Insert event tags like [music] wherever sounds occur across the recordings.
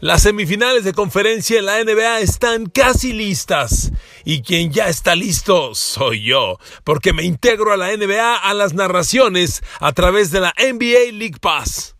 Las semifinales de conferencia en la NBA están casi listas y quien ya está listo soy yo, porque me integro a la NBA a las narraciones a través de la NBA League Pass.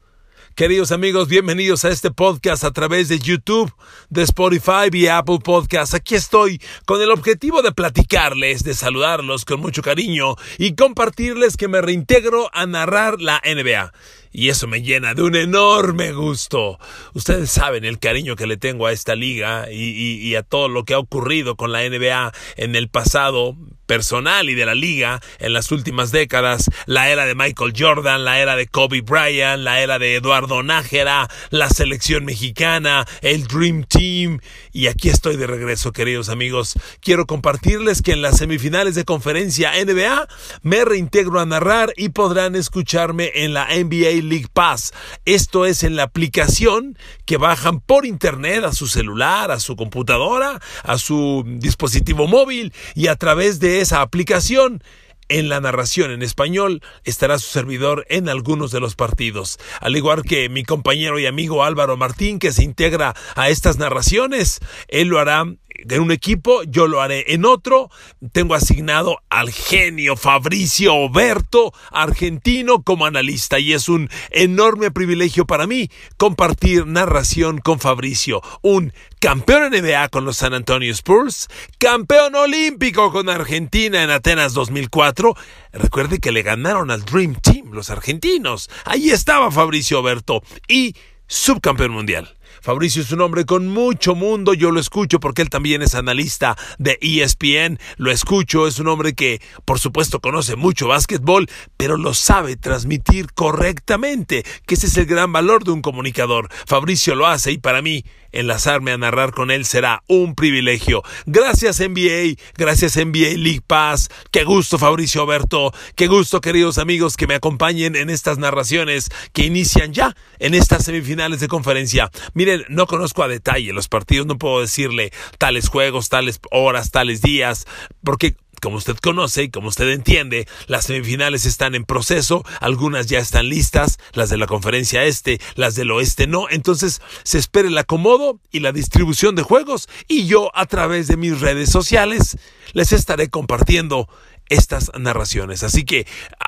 Queridos amigos, bienvenidos a este podcast a través de YouTube, de Spotify y Apple Podcasts. Aquí estoy con el objetivo de platicarles, de saludarlos con mucho cariño y compartirles que me reintegro a narrar la NBA y eso me llena de un enorme gusto. Ustedes saben el cariño que le tengo a esta liga y, a todo lo que ha ocurrido con la NBA en el pasado personal y de la liga en las últimas décadas, la era de Michael Jordan, la era de Kobe Bryant, la era de Eduardo Nájera, la selección mexicana, el Dream Team y aquí estoy de regreso queridos amigos. Quiero compartirles que en las semifinales de conferencia NBA me reintegro a narrar y podrán escucharme en la NBA League Pass. Esto es en la aplicación que bajan por internet a su celular, a su computadora, a su dispositivo móvil y a través de esa aplicación en la narración en español estará su servidor en algunos de los partidos, al igual que mi compañero y amigo Álvaro Martín que se integra a estas narraciones. Él lo hará en un equipo, yo lo haré en otro. Tengo asignado al genio Fabricio Oberto, argentino, como analista y es un enorme privilegio para mí compartir narración con Fabricio, un campeón NBA con los San Antonio Spurs, campeón olímpico con Argentina en Atenas 2004. Recuerde que le ganaron al Dream Team los argentinos. Ahí estaba Fabricio Oberto y subcampeón mundial. Fabricio es un hombre con mucho mundo, yo lo escucho porque él también es analista de ESPN, lo escucho, es un hombre que por supuesto conoce mucho básquetbol, pero lo sabe transmitir correctamente, que ese es el gran valor de un comunicador. Fabricio lo hace y para mí enlazarme a narrar con él será un privilegio. Gracias NBA, gracias NBA League Pass, qué gusto Fabricio Alberto, qué gusto queridos amigos que me acompañen en estas narraciones que inician ya en estas semifinales de conferencia. Miren, no conozco a detalle los partidos, no puedo decirle tales juegos, tales horas, tales días, porque como usted conoce y como usted entiende, las semifinales están en proceso, algunas ya están listas, las de la conferencia este, las del oeste no, entonces se espera el acomodo y la distribución de juegos y yo a través de mis redes sociales les estaré compartiendo estas narraciones. Así que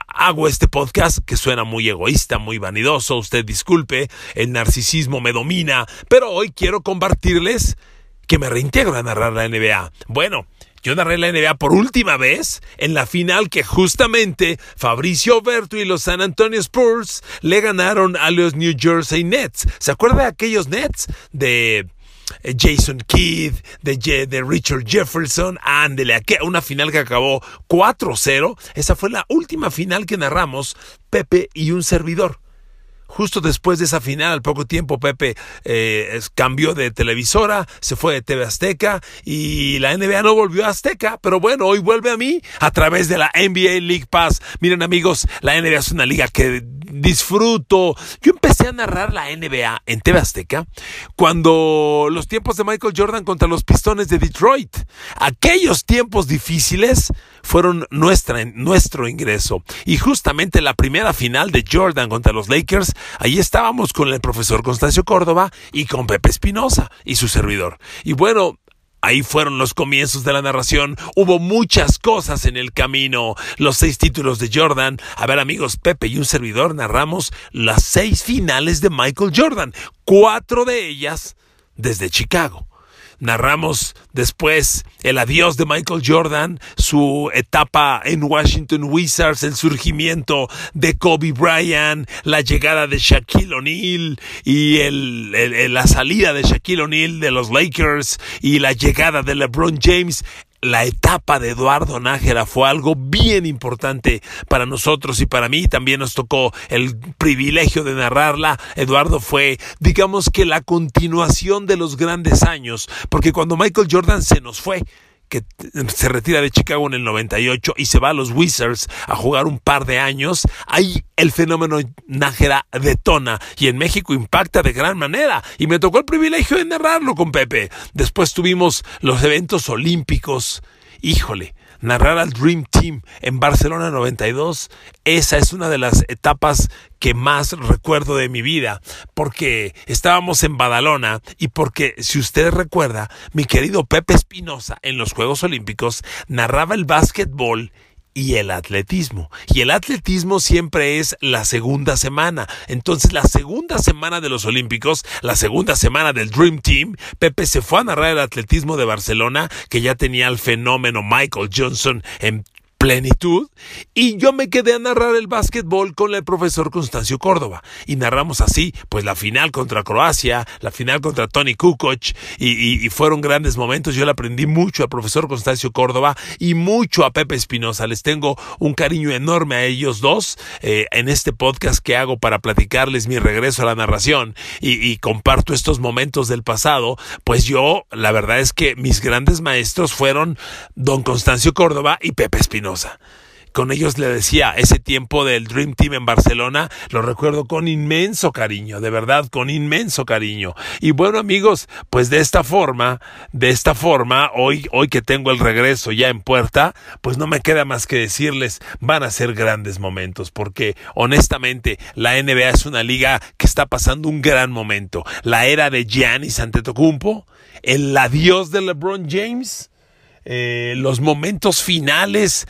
hago este podcast que suena muy egoísta, muy vanidoso, usted disculpe, el narcisismo me domina, pero hoy quiero compartirles que me reintegro a narrar la NBA. Bueno, yo narré la NBA por última vez en la final que justamente Fabricio Oberto y los San Antonio Spurs le ganaron a los New Jersey Nets. ¿Se acuerda de aquellos Nets? De eh, Jason Kidd, de, de Richard Jefferson, ándele, una final que acabó 4-0. Esa fue la última final que narramos Pepe y un servidor. Justo después de esa final, al poco tiempo, Pepe eh, cambió de televisora, se fue de TV Azteca y la NBA no volvió a Azteca, pero bueno, hoy vuelve a mí a través de la NBA League Pass. Miren amigos, la NBA es una liga que disfruto. Yo empecé a narrar la NBA en TV Azteca cuando los tiempos de Michael Jordan contra los Pistones de Detroit. Aquellos tiempos difíciles fueron nuestra, nuestro ingreso. Y justamente la primera final de Jordan contra los Lakers, ahí estábamos con el profesor Constancio Córdoba y con Pepe Espinosa y su servidor. Y bueno, Ahí fueron los comienzos de la narración. Hubo muchas cosas en el camino. Los seis títulos de Jordan. A ver amigos, Pepe y un servidor narramos las seis finales de Michael Jordan. Cuatro de ellas desde Chicago. Narramos después el adiós de Michael Jordan, su etapa en Washington Wizards, el surgimiento de Kobe Bryant, la llegada de Shaquille O'Neal y el, la salida de Shaquille O'Neal de los Lakers y la llegada de LeBron James la etapa de Eduardo Nájera fue algo bien importante para nosotros y para mí. También nos tocó el privilegio de narrarla. Eduardo fue, digamos que la continuación de los grandes años, porque cuando Michael Jordan se nos fue, que se retira de Chicago en el 98 y se va a los Wizards a jugar un par de años, ahí el fenómeno Nájera detona y en México impacta de gran manera. Y me tocó el privilegio de narrarlo con Pepe. Después tuvimos los eventos olímpicos. Híjole, narrar al Dream Team en Barcelona 92, esa es una de las etapas que más recuerdo de mi vida, porque estábamos en Badalona y porque, si usted recuerda, mi querido Pepe Espinosa en los Juegos Olímpicos narraba el básquetbol y el atletismo. Y el atletismo siempre es la segunda semana. Entonces, la segunda semana de los Olímpicos, la segunda semana del Dream Team, Pepe se fue a narrar el atletismo de Barcelona, que ya tenía el fenómeno Michael Johnson en plenitud y yo me quedé a narrar el básquetbol con el profesor Constancio Córdoba. Y narramos así pues la final contra Croacia, la final contra Tony Kukoc y, fueron grandes momentos, yo le aprendí mucho al profesor Constancio Córdoba y mucho a Pepe Espinosa, les tengo un cariño enorme a ellos dos eh, en este podcast que hago para platicarles mi regreso a la narración y, y comparto estos momentos del pasado, pues yo la verdad es que mis grandes maestros fueron don Constancio Córdoba y Pepe Espinosa con ellos le decía, ese tiempo del Dream Team en Barcelona, lo recuerdo con inmenso cariño, de verdad, con inmenso cariño. Y bueno amigos, pues de esta forma, de esta forma, hoy, hoy que tengo el regreso ya en puerta, pues no me queda más que decirles, van a ser grandes momentos, porque honestamente la NBA es una liga que está pasando un gran momento. La era de Giannis Antetokounmpo, el adiós de LeBron James, eh, los momentos finales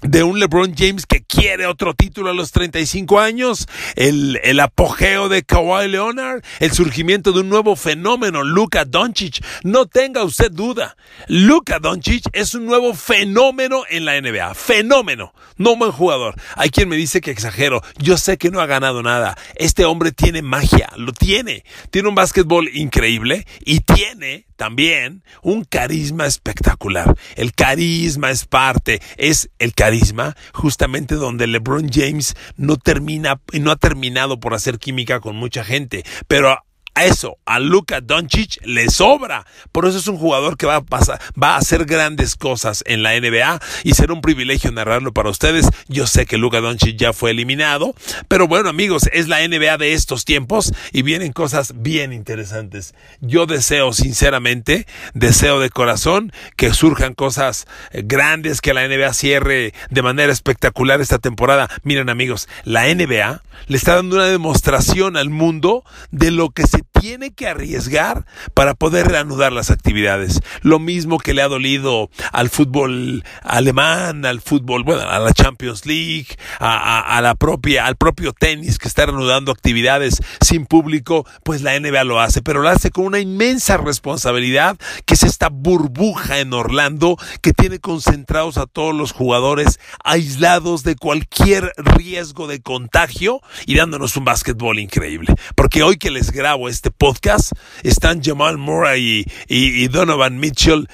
de un LeBron James que quiere otro título a los 35 años, el, el apogeo de Kawhi Leonard, el surgimiento de un nuevo fenómeno, Luka Doncic. No tenga usted duda, Luka Doncic es un nuevo fenómeno en la NBA, fenómeno, no un buen jugador. Hay quien me dice que exagero, yo sé que no ha ganado nada. Este hombre tiene magia, lo tiene, tiene un básquetbol increíble y tiene también un carisma espectacular. El carisma es parte, es el carisma justamente donde LeBron James no termina, no ha terminado por hacer química con mucha gente, pero eso a Luka Doncic le sobra. Por eso es un jugador que va a pasar, va a hacer grandes cosas en la NBA y será un privilegio narrarlo para ustedes. Yo sé que Luka Doncic ya fue eliminado, pero bueno, amigos, es la NBA de estos tiempos y vienen cosas bien interesantes. Yo deseo sinceramente, deseo de corazón que surjan cosas eh, grandes, que la NBA cierre de manera espectacular esta temporada. Miren, amigos, la NBA le está dando una demostración al mundo de lo que se tiene que arriesgar para poder reanudar las actividades. Lo mismo que le ha dolido al fútbol alemán, al fútbol, bueno, a la Champions League, a, la propia, al propio tenis que está reanudando actividades sin público, pues la NBA lo hace, pero lo hace con una inmensa responsabilidad que es esta burbuja en Orlando que tiene concentrados a todos los jugadores aislados de cualquier riesgo de contagio y dándonos un básquetbol increíble. Porque hoy que les grabo este podcast, están Jamal Murray y, Donovan Mitchell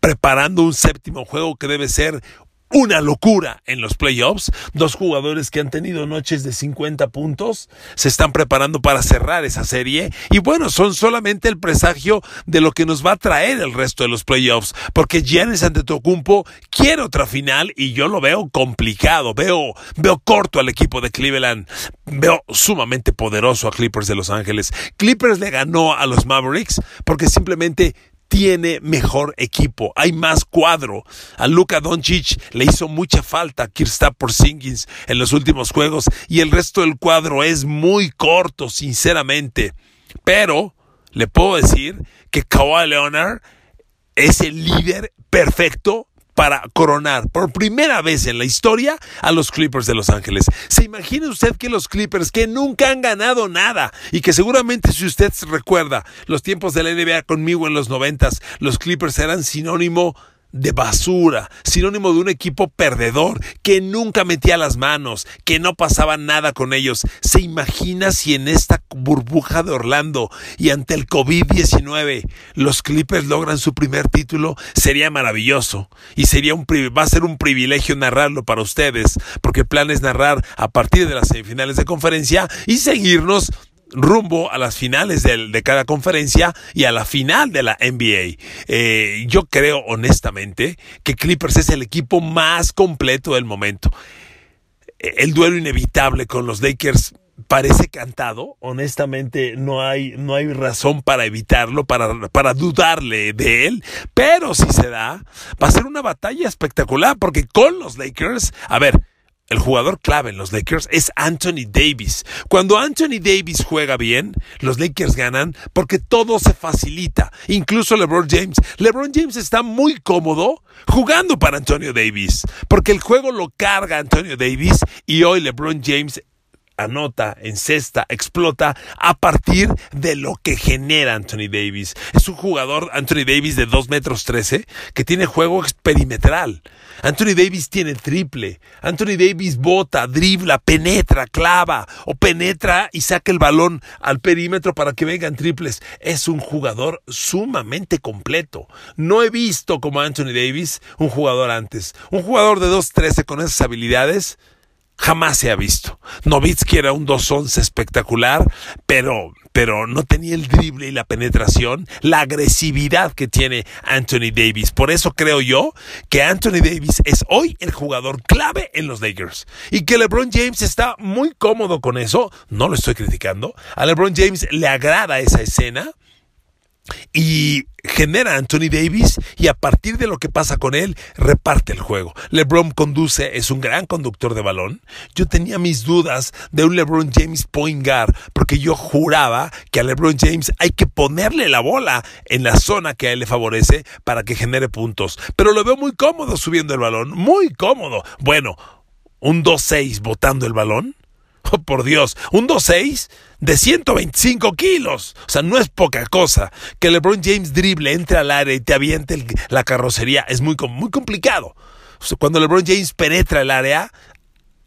preparando un séptimo juego que debe ser una locura en los playoffs. Dos jugadores que han tenido noches de 50 puntos se están preparando para cerrar esa serie. Y bueno, son solamente el presagio de lo que nos va a traer el resto de los playoffs. Porque Giannis Antetokounmpo quiere otra final y yo lo veo complicado. Veo, veo corto al equipo de Cleveland. Veo sumamente poderoso a Clippers de Los Ángeles. Clippers le ganó a los Mavericks porque simplemente tiene mejor equipo, hay más cuadro. A Luka Doncic le hizo mucha falta por Singins en los últimos juegos y el resto del cuadro es muy corto, sinceramente. Pero le puedo decir que Kawhi Leonard es el líder perfecto para coronar por primera vez en la historia a los Clippers de Los Ángeles. ¿Se imagina usted que los Clippers que nunca han ganado nada y que seguramente si usted recuerda los tiempos de la NBA conmigo en los noventas, los Clippers eran sinónimo basura, sinónimo de un equipo perdedor que nunca metía las manos, que no pasaba nada con ellos. ¿Se imagina si en esta burbuja de Orlando y ante el COVID-19 los Clippers logran su primer título? Sería maravilloso y sería un va a ser un privilegio narrarlo para ustedes, porque el plan es narrar a partir de las semifinales de conferencia y seguirnos rumbo a las finales de, cada conferencia y a la final de la NBA. Eh, yo creo honestamente que Clippers es el equipo más completo del momento. El duelo inevitable con los Lakers parece cantado, honestamente no hay, no hay razón para evitarlo, para, para dudarle de él, pero si se da, va a ser una batalla espectacular porque con los Lakers, a ver, el jugador clave en los Lakers es Anthony Davis. Cuando Anthony Davis juega bien, los Lakers ganan porque todo se facilita, incluso LeBron James. LeBron James está muy cómodo jugando para Antonio Davis, porque el juego lo carga Antonio Davis y hoy LeBron James anota, encesta, explota a partir de lo que genera Anthony Davis. Es un jugador, Anthony Davis, de 2 metros 13, que tiene juego experimental. Anthony Davis tiene triple. Anthony Davis bota, dribla, penetra, clava o penetra y saca el balón al perímetro para que vengan triples. Es un jugador sumamente completo. No he visto como Anthony Davis un jugador antes. Un jugador de 2-13 con esas habilidades jamás se ha visto. Novitsky era un 2-11 espectacular, pero, pero no tenía el drible y la penetración, la agresividad que tiene Anthony Davis. Por eso creo yo que Anthony Davis es hoy el jugador clave en los Lakers. Y que LeBron James está muy cómodo con eso, no lo estoy criticando. A LeBron James le agrada esa escena y genera a Anthony Davis y a partir de lo que pasa con él reparte el juego. LeBron conduce, es un gran conductor de balón. Yo tenía mis dudas de un LeBron James point guard porque yo juraba que a LeBron James hay que ponerle la bola en la zona que a él le favorece para que genere puntos. Pero lo veo muy cómodo subiendo el balón, muy cómodo. Bueno, un 2-6 botando el balón Oh, [laughs] por Dios, un 2-6 de 125 kilos. O sea, no es poca cosa. Que LeBron James drible, entre al área y te aviente la carrocería es muy, muy complicado. cuando LeBron James penetra el área,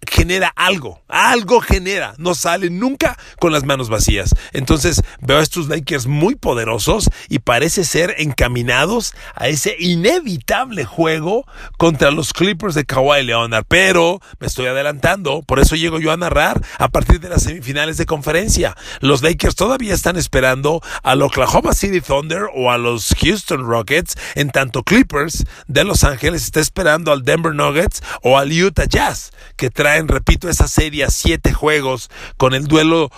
genera algo, algo genera, no sale nunca con las manos vacías. Entonces veo a estos Lakers muy poderosos y parece ser encaminados a ese inevitable juego contra los Clippers de Kawhi Leonard. Pero me estoy adelantando, por eso llego yo a narrar a partir de las semifinales de conferencia. Los Lakers todavía están esperando al Oklahoma City Thunder o a los Houston Rockets, en tanto Clippers de Los Ángeles está esperando al Denver Nuggets o al Utah Jazz, que trae repito, esa serie a siete juegos con el duelo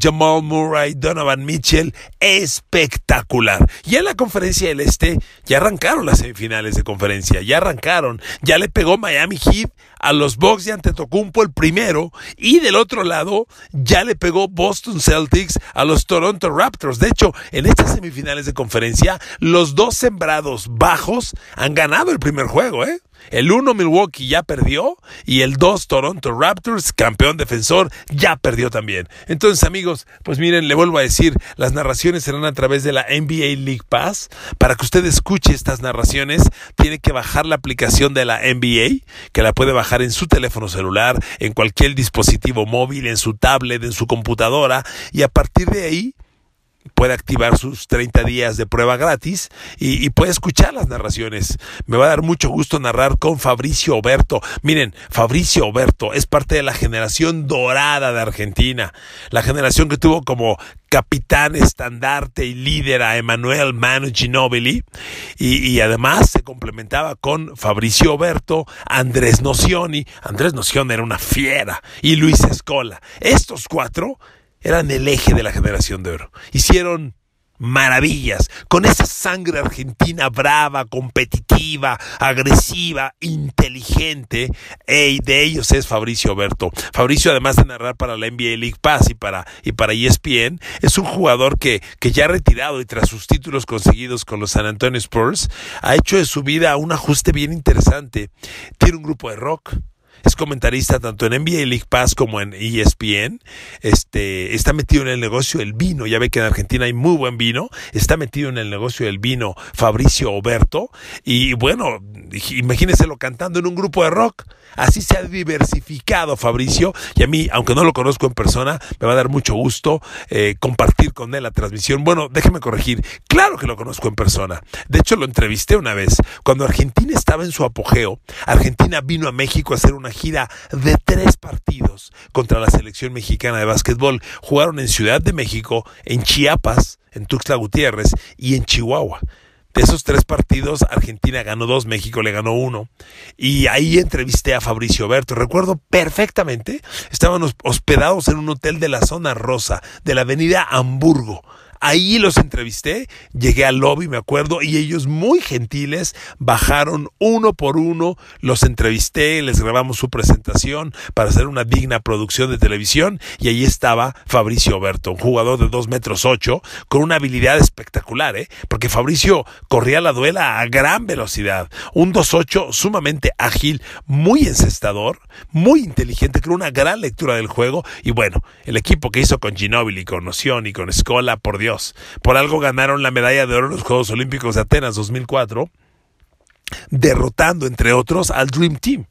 Jamal Murray, Donovan Mitchell, espectacular. Y en la conferencia del Este ya arrancaron las semifinales de conferencia, ya arrancaron, ya le pegó Miami Heat a los Bucks de Antetokounmpo el primero y del otro lado ya le pegó Boston Celtics a los Toronto Raptors. De hecho, en estas semifinales de conferencia, los dos sembrados bajos han ganado el primer juego, ¿eh? El 1 Milwaukee ya perdió y el 2 Toronto Raptors, campeón defensor, ya perdió también. Entonces amigos, pues miren, le vuelvo a decir, las narraciones serán a través de la NBA League Pass. Para que usted escuche estas narraciones, tiene que bajar la aplicación de la NBA, que la puede bajar en su teléfono celular, en cualquier dispositivo móvil, en su tablet, en su computadora, y a partir de ahí puede activar sus 30 días de prueba gratis y, puede escuchar las narraciones. Me va a dar mucho gusto narrar con Fabricio Oberto. Miren, Fabricio Oberto es parte de la generación dorada de Argentina, la generación que tuvo como capitán, estandarte y líder a Emanuel Manu Ginobili y, y, además se complementaba con Fabricio Oberto, Andrés Nocioni, Andrés Nocioni era una fiera y Luis Escola. Estos cuatro eran el eje de la generación de oro. Hicieron maravillas con esa sangre argentina brava, competitiva, agresiva, inteligente. y de ellos es Fabricio Oberto. Fabricio, además de narrar para la NBA League Pass y para, y para ESPN, es un jugador que, que ya retirado y tras sus títulos conseguidos con los San Antonio Spurs, ha hecho de su vida un ajuste bien interesante. Tiene un grupo de rock es comentarista tanto en NBA League Pass como en ESPN. Este, está metido en el negocio del vino. Ya ve que en Argentina hay muy buen vino. Está metido en el negocio del vino Fabricio Oberto. Y bueno, imagínenselo cantando en un grupo de rock. Así se ha diversificado Fabricio. Y a mí, aunque no lo conozco en persona, me va a dar mucho gusto eh, compartir con él la transmisión. Bueno, déjeme corregir. Claro que lo conozco en persona. De hecho, lo entrevisté una vez. Cuando Argentina estaba en su apogeo, Argentina vino a México a hacer una gira de tres partidos contra la selección mexicana de básquetbol. Jugaron en Ciudad de México, en Chiapas, en Tuxtla Gutiérrez y en Chihuahua. De esos tres partidos, Argentina ganó dos, México le ganó uno. Y ahí entrevisté a Fabricio Berto. Recuerdo perfectamente, estaban hospedados en un hotel de la zona rosa, de la avenida Hamburgo. Ahí los entrevisté, llegué al lobby, me acuerdo, y ellos muy gentiles bajaron uno por uno, los entrevisté, les grabamos su presentación para hacer una digna producción de televisión, y ahí estaba Fabricio Berto, un jugador de dos metros ocho, con una habilidad espectacular, ¿eh? porque Fabricio corría la duela a gran velocidad, un 2-8 sumamente ágil, muy encestador, muy inteligente, con una gran lectura del juego, y bueno, el equipo que hizo con Ginóbili, con Noción y con Escola, por Dios, por algo ganaron la medalla de oro en los Juegos Olímpicos de Atenas 2004, derrotando, entre otros, al Dream Team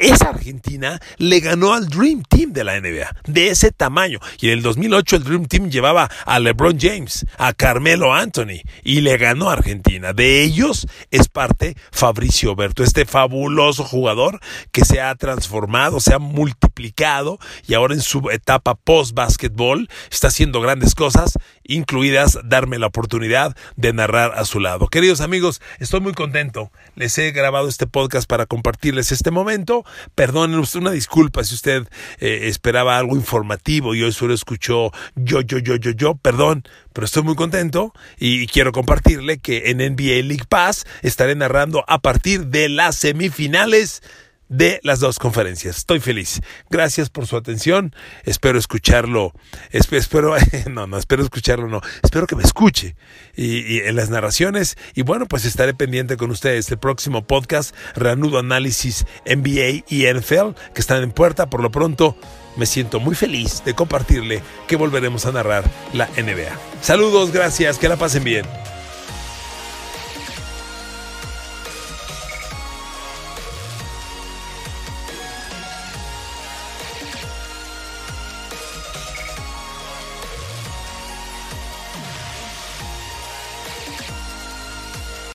esa Argentina le ganó al Dream Team de la NBA, de ese tamaño. Y en el 2008 el Dream Team llevaba a LeBron James, a Carmelo Anthony, y le ganó a Argentina. De ellos es parte Fabricio Berto, este fabuloso jugador que se ha transformado, se ha multiplicado y ahora en su etapa post-básquetbol está haciendo grandes cosas, incluidas darme la oportunidad de narrar a su lado. Queridos amigos, estoy muy contento. Les he grabado este podcast para compartirles este momento Perdonen una disculpa si usted eh, esperaba algo informativo y hoy solo escuchó yo, yo, yo, yo, yo. Perdón, pero estoy muy contento y quiero compartirle que en NBA League Pass estaré narrando a partir de las semifinales de las dos conferencias. Estoy feliz. Gracias por su atención. Espero escucharlo. Espero, [laughs] no, no, espero escucharlo, no. Espero que me escuche y, en las narraciones. Y bueno, pues estaré pendiente con ustedes. El próximo podcast, reanudo análisis NBA y NFL, que están en puerta. Por lo pronto, me siento muy feliz de compartirle que volveremos a narrar la NBA. Saludos, gracias, que la pasen bien.